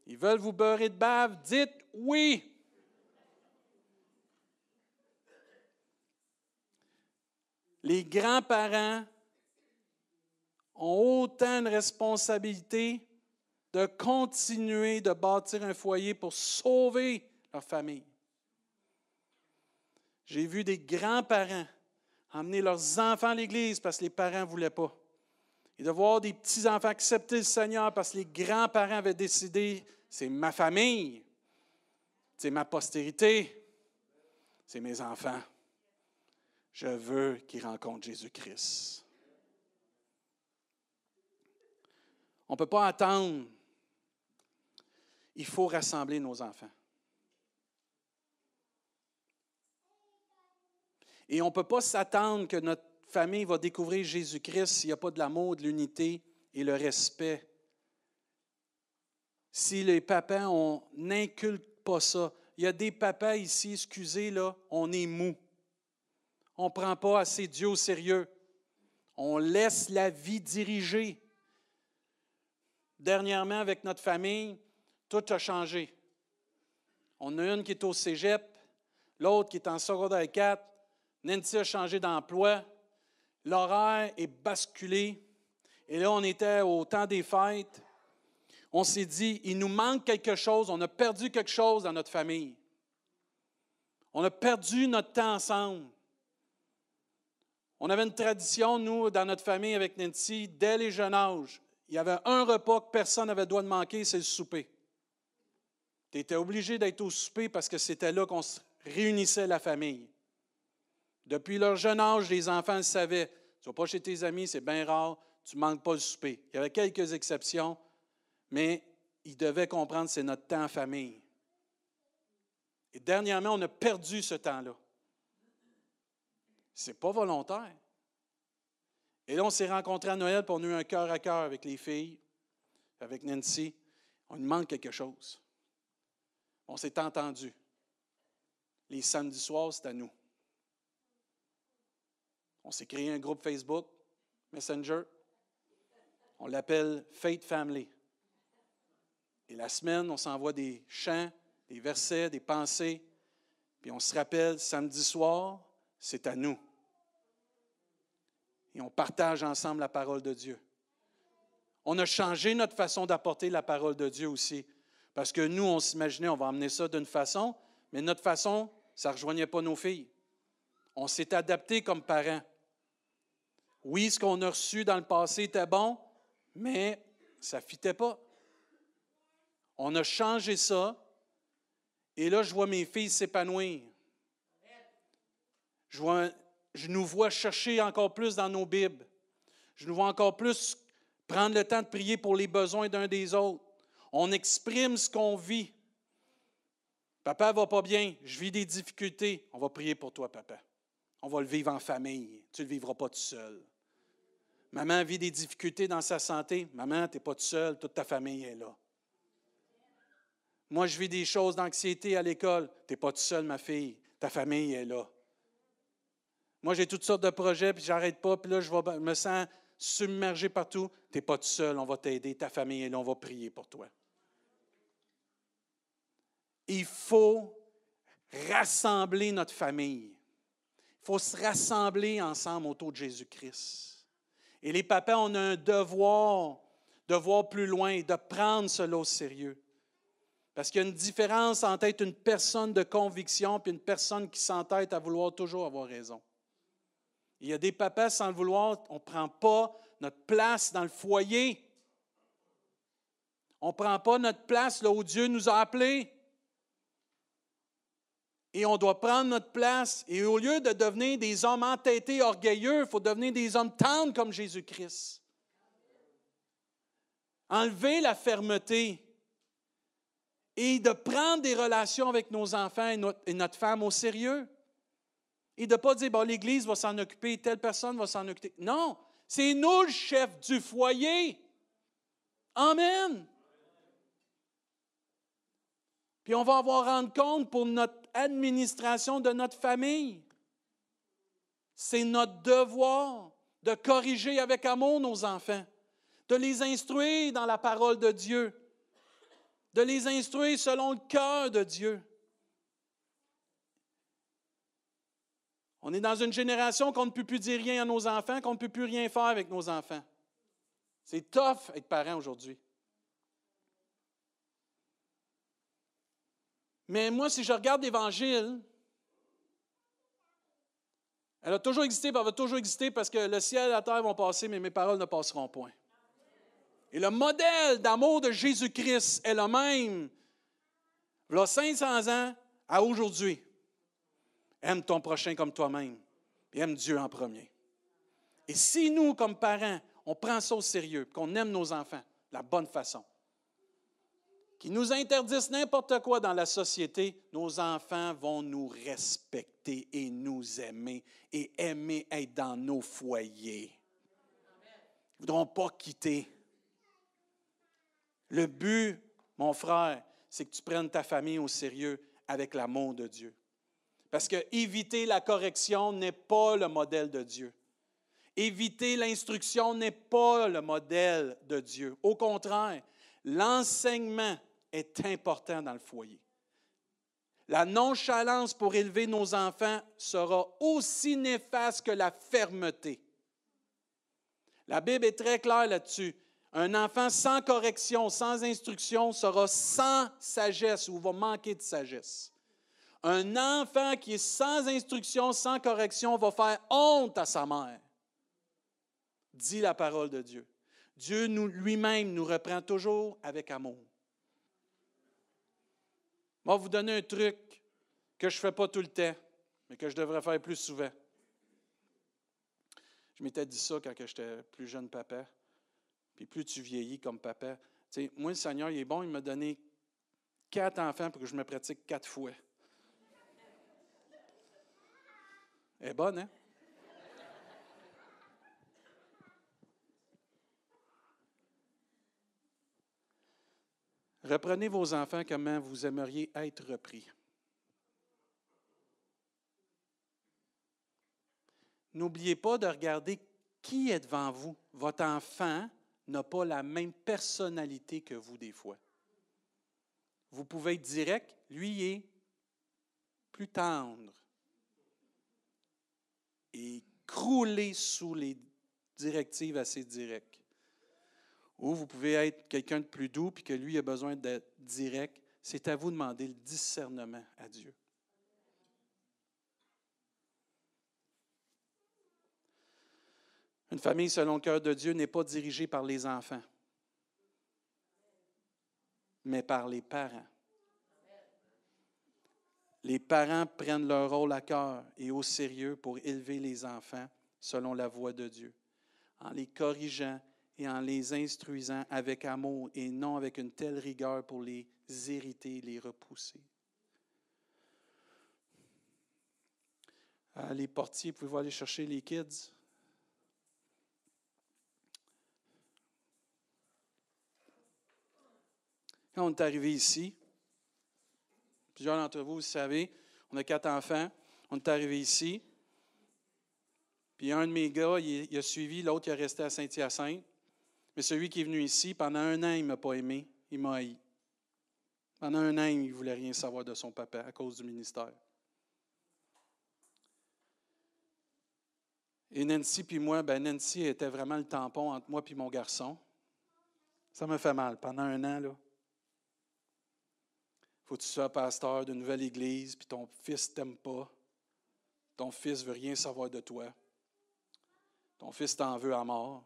A: Ils veulent vous beurrer de bave, dites oui. Les grands-parents ont autant de responsabilité de continuer de bâtir un foyer pour sauver leur famille. J'ai vu des grands-parents emmener leurs enfants à l'église parce que les parents ne voulaient pas. Et de voir des petits-enfants accepter le Seigneur parce que les grands-parents avaient décidé, c'est ma famille, c'est ma postérité, c'est mes enfants. Je veux qu'ils rencontrent Jésus-Christ. On ne peut pas attendre. Il faut rassembler nos enfants. Et on ne peut pas s'attendre que notre famille va découvrir Jésus-Christ s'il n'y a pas de l'amour, de l'unité et le respect. Si les papas, on n'inculque pas ça. Il y a des papas ici, excusez, là, on est mou. On ne prend pas assez Dieu au sérieux. On laisse la vie diriger. Dernièrement, avec notre famille, tout a changé. On a une qui est au cégep, l'autre qui est en secondaire 4. Nancy a changé d'emploi. L'horaire est basculé. Et là, on était au temps des fêtes. On s'est dit, il nous manque quelque chose. On a perdu quelque chose dans notre famille. On a perdu notre temps ensemble. On avait une tradition, nous, dans notre famille avec Nancy, dès les jeunes âges. Il y avait un repas que personne n'avait droit de manquer, c'est le souper. Tu étais obligé d'être au souper parce que c'était là qu'on se réunissait la famille. Depuis leur jeune âge, les enfants le savaient. Tu vas pas chez tes amis, c'est bien rare, tu ne manques pas le souper. Il y avait quelques exceptions, mais ils devaient comprendre que c'est notre temps en famille. Et dernièrement, on a perdu ce temps-là. Ce n'est pas volontaire. Et là, on s'est rencontrés à Noël, pour on a eu un cœur à cœur avec les filles, avec Nancy. On nous manque quelque chose. On s'est entendu. Les samedis soirs, c'est à nous. On s'est créé un groupe Facebook, Messenger. On l'appelle Faith Family. Et la semaine, on s'envoie des chants, des versets, des pensées. Puis on se rappelle, samedi soir, c'est à nous. Et on partage ensemble la parole de Dieu. On a changé notre façon d'apporter la parole de Dieu aussi. Parce que nous, on s'imaginait, on va emmener ça d'une façon, mais notre façon, ça ne rejoignait pas nos filles. On s'est adapté comme parents. Oui, ce qu'on a reçu dans le passé était bon, mais ça ne fitait pas. On a changé ça, et là, je vois mes filles s'épanouir. Je, nous vois chercher encore plus dans nos Bibles. Je nous vois encore plus prendre le temps de prier pour les besoins d'un des autres. On exprime ce qu'on vit. Papa va pas bien, je vis des difficultés. On va prier pour toi, papa. On va le vivre en famille. Tu ne le vivras pas tout seul. Maman vit des difficultés dans sa santé. Maman, tu n'es pas tout seul, toute ta famille est là. Moi, je vis des choses d'anxiété à l'école. Tu n'es pas tout seul, ma fille. Ta famille est là. Moi, j'ai toutes sortes de projets, puis j'arrête pas, puis là, je me sens submergé partout. Tu n'es pas tout seul, on va t'aider. Ta famille est là, on va prier pour toi. Il faut rassembler notre famille. Il faut se rassembler ensemble autour de Jésus-Christ. Et les papas, on a un devoir de voir plus loin de prendre cela au sérieux. Parce qu'il y a une différence entre être une personne de conviction et une personne qui s'entête à vouloir toujours avoir raison. Il y a des papas, sans le vouloir, on ne prend pas notre place dans le foyer. On ne prend pas notre place là où Dieu nous a appelés. Et on doit prendre notre place. Et au lieu de devenir des hommes entêtés, orgueilleux, il faut devenir des hommes tendres comme Jésus-Christ. Enlever la fermeté et de prendre des relations avec nos enfants et notre, femme au sérieux. Et de ne pas dire, bon, l'Église va s'en occuper, telle personne va s'en occuper. Non, c'est nous le chef du foyer. Amen. Puis on va avoir rendre compte pour notre administration de notre famille. C'est notre devoir de corriger avec amour nos enfants, de les instruire dans la parole de Dieu, de les instruire selon le cœur de Dieu. On est dans une génération qu'on ne peut plus dire rien à nos enfants, qu'on ne peut plus rien faire avec nos enfants. C'est tough être parent aujourd'hui. Mais moi, si je regarde l'Évangile, Elle a toujours existé, elle va toujours exister parce que le ciel et la terre vont passer, mais mes paroles ne passeront point. Et le modèle d'amour de Jésus-Christ est le même, il a 500 ans à aujourd'hui. Aime ton prochain comme toi-même, et aime Dieu en premier. Et si nous, comme parents, on prend ça au sérieux, qu'on aime nos enfants de la bonne façon, qui nous interdisent n'importe quoi dans la société, nos enfants vont nous respecter et nous aimer et aimer être dans nos foyers. Ils ne voudront pas quitter. Le but, mon frère, c'est que tu prennes ta famille au sérieux avec l'amour de Dieu. Parce que éviter la correction n'est pas le modèle de Dieu. Éviter l'instruction n'est pas le modèle de Dieu. Au contraire, l'enseignement est important dans le foyer. La nonchalance pour élever nos enfants sera aussi néfaste que la fermeté. La Bible est très claire là-dessus. Un enfant sans correction, sans instruction, sera sans sagesse ou va manquer de sagesse. Un enfant qui est sans instruction, sans correction, va faire honte à sa mère. Dit la parole de Dieu. Dieu lui-même nous reprend toujours avec amour. Vais vous donner un truc que je ne fais pas tout le temps, mais que je devrais faire plus souvent. Je m'étais dit ça quand j'étais plus jeune papa. Puis plus tu vieillis comme papa. Tu sais, moi, le Seigneur, il est bon, il m'a donné quatre enfants pour que je me pratique quatre fois. Elle est bonne, hein? Reprenez vos enfants comment vous aimeriez être repris. N'oubliez pas de regarder qui est devant vous. Votre enfant n'a pas la même personnalité que vous des fois. Vous pouvez être direct, lui est plus tendre et crouler sous les directives assez directes. Ou vous pouvez être quelqu'un de plus doux, puis que lui a besoin d'être direct. C'est à vous de demander le discernement à Dieu. Une famille selon le cœur de Dieu n'est pas dirigée par les enfants, mais par les parents. Les parents prennent leur rôle à cœur et au sérieux pour élever les enfants selon la voie de Dieu, en les corrigeant et en les instruisant avec amour et non avec une telle rigueur pour les irriter, les repousser. Euh, les portiers, pouvez-vous aller chercher les kids? Quand on est arrivé ici, plusieurs d'entre vous, vous savez, on a quatre enfants, on est arrivé ici, puis un de mes gars, il, a suivi, l'autre, il est resté à Saint-Hyacinthe. Mais celui qui est venu ici, pendant un an, il ne m'a pas aimé, il m'a haï. Pendant un an, il ne voulait rien savoir de son papa à cause du ministère. Et Nancy puis moi, ben Nancy était vraiment le tampon entre moi et mon garçon. Ça me fait mal. Pendant un an, là, faut que tu sois pasteur d'une nouvelle église, puis ton fils t'aime pas. Ton fils veut rien savoir de toi. Ton fils t'en veut à mort.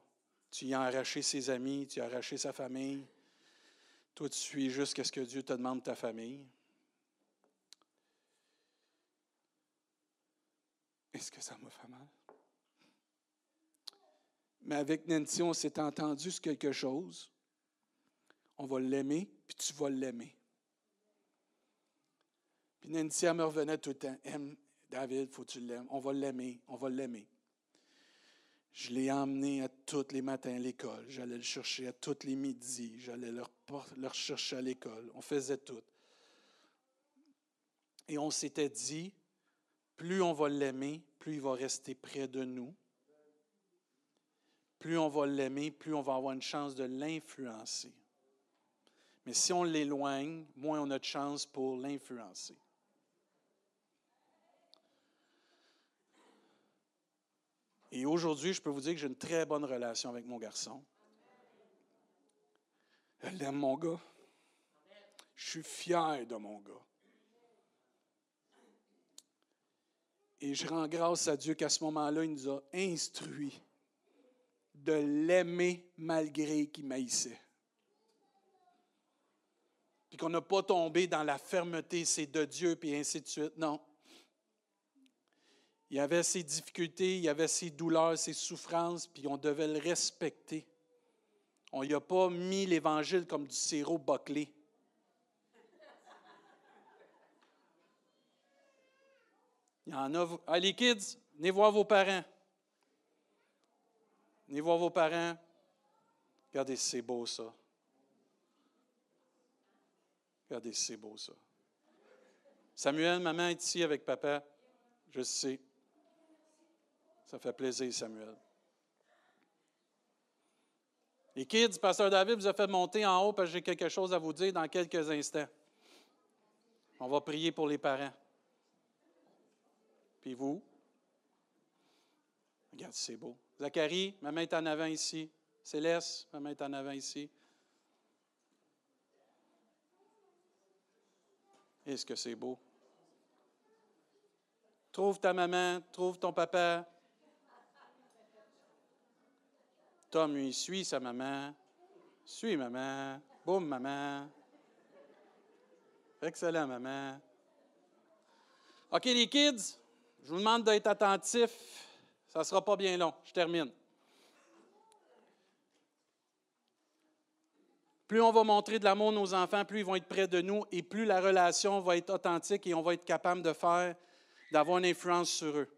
A: Tu y as arraché ses amis, tu y as arraché sa famille. Toi, tu suis juste ce que Dieu te demande de ta famille. Est-ce que ça m'a fait mal? Mais avec Nancy, on s'est entendu sur quelque chose. On va l'aimer, puis tu vas l'aimer. Puis Nancy, elle me revenait tout le temps. Aime David, faut que tu l'aimes. On va l'aimer, on va l'aimer. Je l'ai emmené à tous les matins à l'école. J'allais le chercher à tous les midis. J'allais le, le chercher à l'école. On faisait tout. Et on s'était dit, plus on va l'aimer, plus il va rester près de nous. Plus on va l'aimer, plus on va avoir une chance de l'influencer. Mais si on l'éloigne, moins on a de chance pour l'influencer. Et aujourd'hui, je peux vous dire que j'ai une très bonne relation avec mon garçon. Elle aime mon gars. Je suis fier de mon gars. Et je rends grâce à Dieu qu'à ce moment-là, il nous a instruits de l'aimer malgré qu'il maïssait. Puis qu'on n'a pas tombé dans la fermeté, c'est de Dieu, puis ainsi de suite. Non. Il y avait ses difficultés, il y avait ses douleurs, ses souffrances, puis on devait le respecter. On n'y a pas mis l'Évangile comme du sirop bâclé. Il y en a. Allez, kids, venez voir vos parents. Venez voir vos parents. Regardez, c'est beau ça. Regardez, c'est beau ça. Samuel, maman est ici avec papa. Je sais. Ça fait plaisir, Samuel. Les kids, Pasteur David vous a fait monter en haut parce que j'ai quelque chose à vous dire dans quelques instants. On va prier pour les parents. Puis vous? Regarde, c'est beau. Zacharie, ma main est en avant ici. Céleste, ma main est en avant ici. Est-ce que c'est beau? Trouve ta maman, trouve ton papa, Tom, lui, suit sa maman. Suis maman. Boum, maman. Excellent, maman. OK, les kids, je vous demande d'être attentifs. Ça ne sera pas bien long. Je termine. Plus on va montrer de l'amour à nos enfants, plus ils vont être près de nous et plus la relation va être authentique et on va être capable de faire, d'avoir une influence sur eux.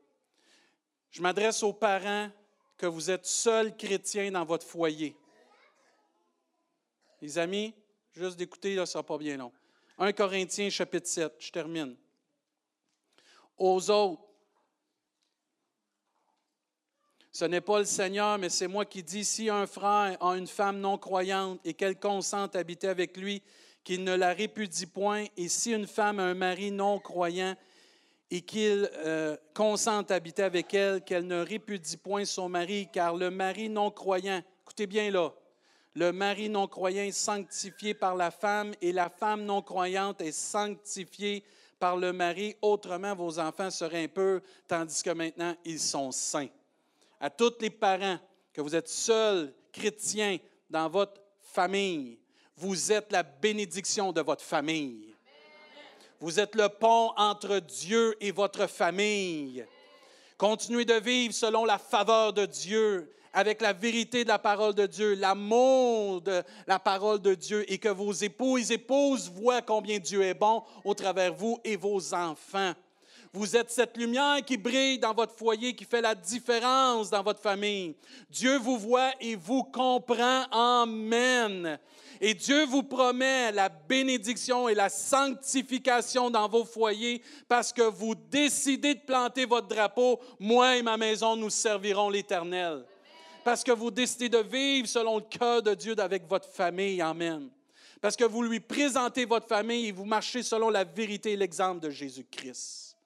A: Je m'adresse aux parents que vous êtes seul chrétien dans votre foyer. Les amis, juste d'écouter, ça ne sera pas bien long. 1 Corinthiens chapitre 7, je termine. Aux autres, ce n'est pas le Seigneur, mais c'est moi qui dis, si un frère a une femme non croyante et qu'elle consente à habiter avec lui, qu'il ne la répudie point, et si une femme a un mari non croyant et qu'il euh, consente à habiter avec elle, qu'elle ne répudie point son mari, car le mari non croyant, écoutez bien là, le mari non croyant est sanctifié par la femme et la femme non croyante est sanctifiée par le mari. Autrement, vos enfants seraient impurs, tandis que maintenant, ils sont saints. À tous les parents, que vous êtes seuls chrétiens dans votre famille, vous êtes la bénédiction de votre famille. Vous êtes le pont entre Dieu et votre famille. Continuez de vivre selon la faveur de Dieu, avec la vérité de la parole de Dieu, l'amour de la parole de Dieu, et que vos époux et épouses voient combien Dieu est bon au travers vous et vos enfants. Vous êtes cette lumière qui brille dans votre foyer, qui fait la différence dans votre famille. Dieu vous voit et vous comprend. Amen. Et Dieu vous promet la bénédiction et la sanctification dans vos foyers parce que vous décidez de planter votre drapeau. Moi et ma maison, nous servirons l'Éternel. Parce que vous décidez de vivre selon le cœur de Dieu avec votre famille. Amen. Parce que vous lui présentez votre famille et vous marchez selon la vérité et l'exemple de Jésus-Christ.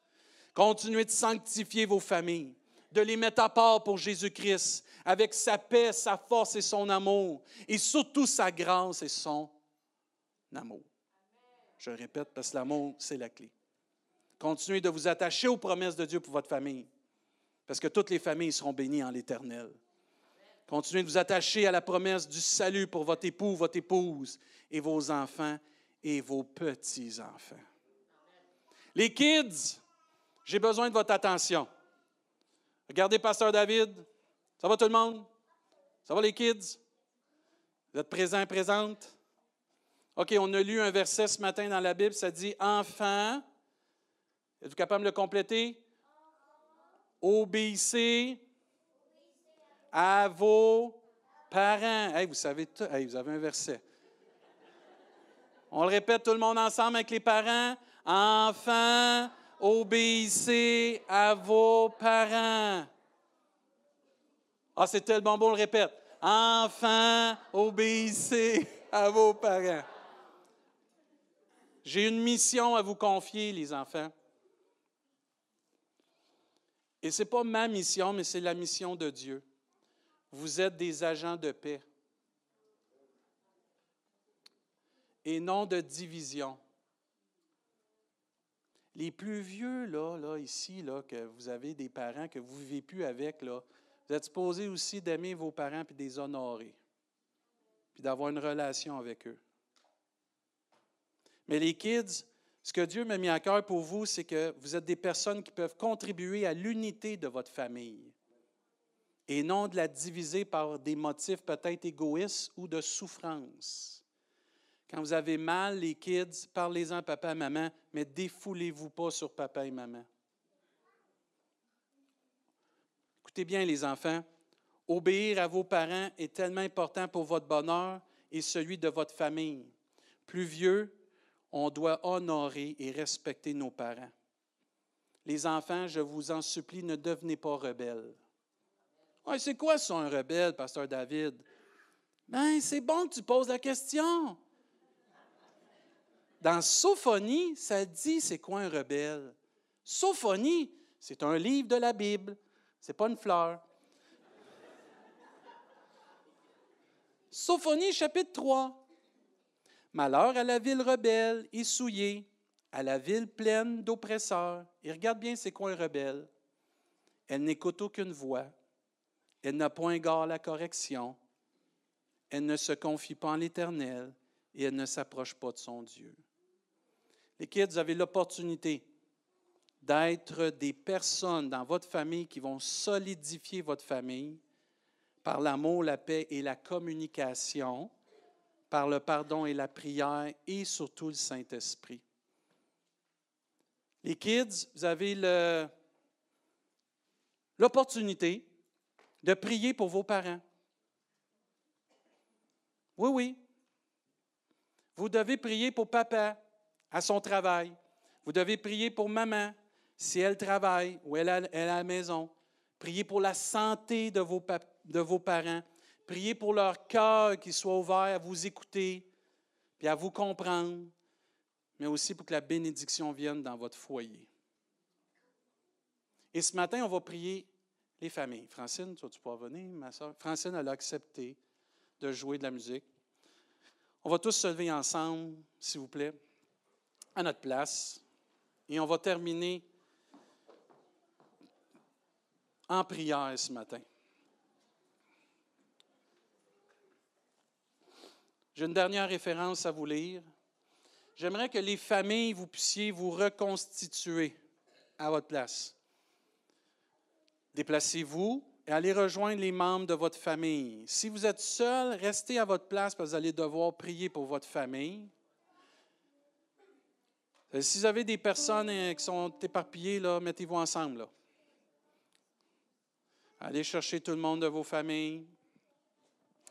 A: Continuez de sanctifier vos familles, de les mettre à part pour Jésus-Christ, avec sa paix, sa force et son amour, et surtout sa grâce et son amour. Je répète parce que l'amour, c'est la clé. Continuez de vous attacher aux promesses de Dieu pour votre famille, parce que toutes les familles seront bénies en l'Éternel. Continuez de vous attacher à la promesse du salut pour votre époux, votre épouse, et vos enfants et vos petits-enfants. Les kids, j'ai besoin de votre attention. Regardez Pasteur David, ça va tout le monde? Ça va les kids? Vous êtes présents, présentes? OK, on a lu un verset ce matin dans la Bible, ça dit Enfants, êtes-vous capable de le compléter? Obéissez à vos parents. Hey, vous savez tout. Hey, vous avez un verset. On le répète tout le monde ensemble avec les parents. Enfants, obéissez à vos parents. Ah, c'est tellement bon, on le répète. Enfants, obéissez à vos parents. J'ai une mission à vous confier, les enfants. Et ce n'est pas ma mission, mais c'est la mission de Dieu. Vous êtes des agents de paix et non de division. les plus vieux, là, là, ici, là, que vous avez des parents que vous ne vivez plus avec, là, vous êtes supposés aussi d'aimer vos parents et de les honorer, puis d'avoir une relation avec eux. Mais les kids, ce que Dieu m'a mis à cœur pour vous, c'est que vous êtes des personnes qui peuvent contribuer à l'unité de votre famille et non de la diviser par des motifs peut-être égoïstes ou de souffrance. Quand vous avez mal, les kids, parlez-en papa et maman, mais défoulez-vous pas sur papa et maman. Écoutez bien, les enfants, obéir à vos parents est tellement important pour votre bonheur et celui de votre famille. Plus vieux, on doit honorer et respecter nos parents. Les enfants, je vous en supplie, ne devenez pas rebelles. C'est quoi ça, un rebelle, pasteur David? Ben, c'est bon que tu poses la question. Dans Sophonie, ça dit c'est quoi un rebelle? Sophonie, c'est un livre de la Bible, c'est pas une fleur. Sophonie, chapitre 3. Malheur à la ville rebelle et souillée, à la ville pleine d'oppresseurs. Et regarde bien c'est quoi un rebelle. Elle n'écoute aucune voix. Elle n'a point égard la correction. Elle ne se confie pas en l'Éternel et elle ne s'approche pas de son Dieu. Les kids, vous l'opportunité d'être des personnes dans votre famille qui vont solidifier votre famille par l'amour, la paix et la communication, par le pardon et la prière et surtout le Saint-Esprit. Les kids, vous avez l'opportunité de prier pour vos parents. Oui, oui. Vous devez prier pour papa, à son travail. Vous devez prier pour maman si elle travaille ou elle, est à la maison. Priez pour la santé de vos, de vos parents. Priez pour leur cœur qui soit ouvert à vous écouter puis à vous comprendre, mais aussi pour que la bénédiction vienne dans votre foyer. Et ce matin, on va prier les familles. Francine, tu vas-tu pouvoir venir, ma soeur? Francine, elle a accepté de jouer de la musique. On va tous se lever ensemble, s'il vous plaît à notre place et on va terminer en prière ce matin. J'ai une dernière référence à vous lire. J'aimerais que les familles, vous puissiez vous reconstituer à votre place. Déplacez-vous et allez rejoindre les membres de votre famille. Si vous êtes seul, restez à votre place parce que vous allez devoir prier pour votre famille. Euh, si vous avez des personnes euh, qui sont éparpillées, là, mettez-vous ensemble. Allez chercher tout le monde de vos familles.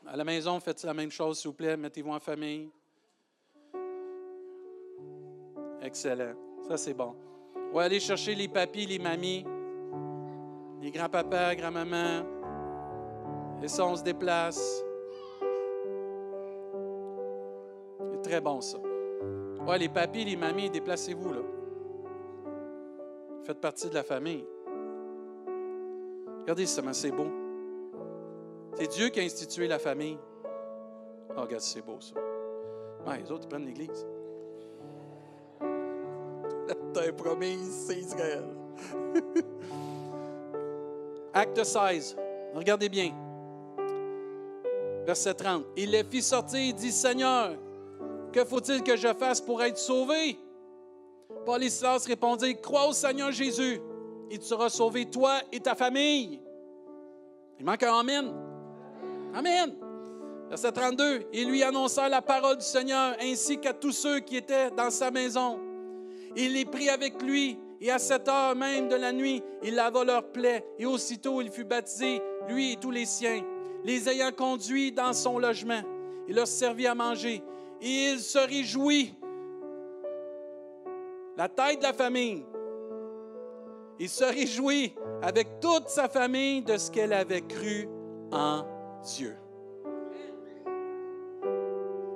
A: À la maison, faites la même chose, s'il vous plaît. Mettez-vous en famille. Excellent. Ça, c'est bon. On va aller chercher les papis, les mamies, les grands-papas, grand-mamans. Et ça, on se déplace. C'est très bon, ça. Les papis, les mamies, déplacez-vous, là. Faites partie de la famille. Regardez comment c'est beau. C'est Dieu qui a institué la famille. Oh, regarde, c'est beau, ça. Les autres, ils prennent l'Église. La terre promise, c'est Israël. (laughs) Acte 16. Regardez bien. Verset 30. Il les fit sortir et dit Seigneur, que faut-il que je fasse pour être sauvé? Paul et Silas répondirent, Crois au Seigneur Jésus, et tu seras sauvé, toi et ta famille. Il manque un Amen. Amen. Verset 32. Il lui annonça la parole du Seigneur ainsi qu'à tous ceux qui étaient dans sa maison. Il les prit avec lui et à cette heure même de la nuit, il lava leurs plaies et aussitôt il fut baptisé, lui et tous les siens, les ayant conduits dans son logement. Il leur servit à manger et il se réjouit. La taille de la famille. Il se réjouit avec toute sa famille de ce qu'elle avait cru en Dieu.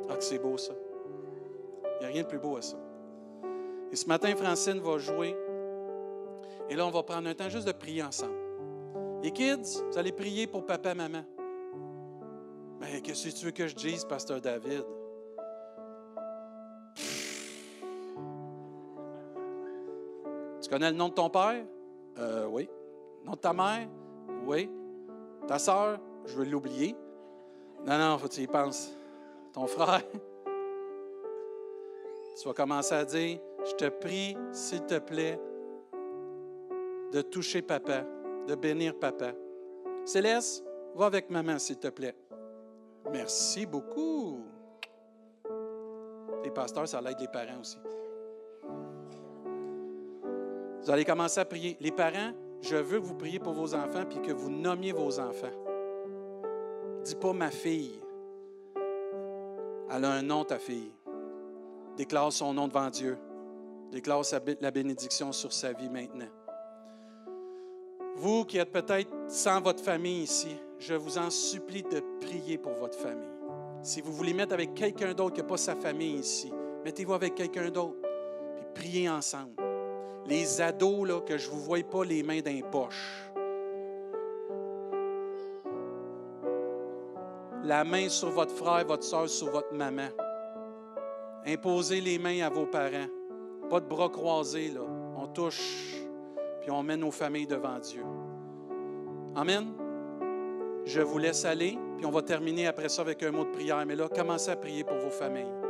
A: Ah, que c'est beau ça. Il n'y a rien de plus beau à ça. Et ce matin, Francine va jouer. Et là, on va prendre un temps juste de prier ensemble. Les kids, vous allez prier pour papa, maman. Mais qu'est-ce que tu veux que je dise, Pasteur David? Tu connais le nom de ton père? Euh, oui. Le nom de ta mère? Oui. Ta sœur? Je veux l'oublier. Non, non, faut que tu y penses. Ton frère? (laughs) Tu vas commencer à dire, je te prie, s'il te plaît, de toucher papa, de bénir papa. Céleste, va avec maman, s'il te plaît. Merci beaucoup. Les pasteurs, ça l'aide les parents aussi. Vous allez commencer à prier. Les parents, je veux que vous priez pour vos enfants puis que vous nommiez vos enfants. Dis pas ma fille. Elle a un nom, ta fille. Déclare son nom devant Dieu. Déclare la bénédiction sur sa vie maintenant. Vous qui êtes peut-être sans votre famille ici, je vous en supplie de prier pour votre famille. Si vous voulez mettre avec quelqu'un d'autre qui n'a pas sa famille ici, mettez-vous avec quelqu'un d'autre, puis priez ensemble. Les ados, que je ne vous voie pas les mains dans les poches. La main sur votre frère, votre soeur, sur votre maman. Imposez les mains à vos parents. Pas de bras croisés, là. On touche, puis on met nos familles devant Dieu. Amen. Je vous laisse aller, puis on va terminer après ça avec un mot de prière. Mais là, commencez à prier pour vos familles.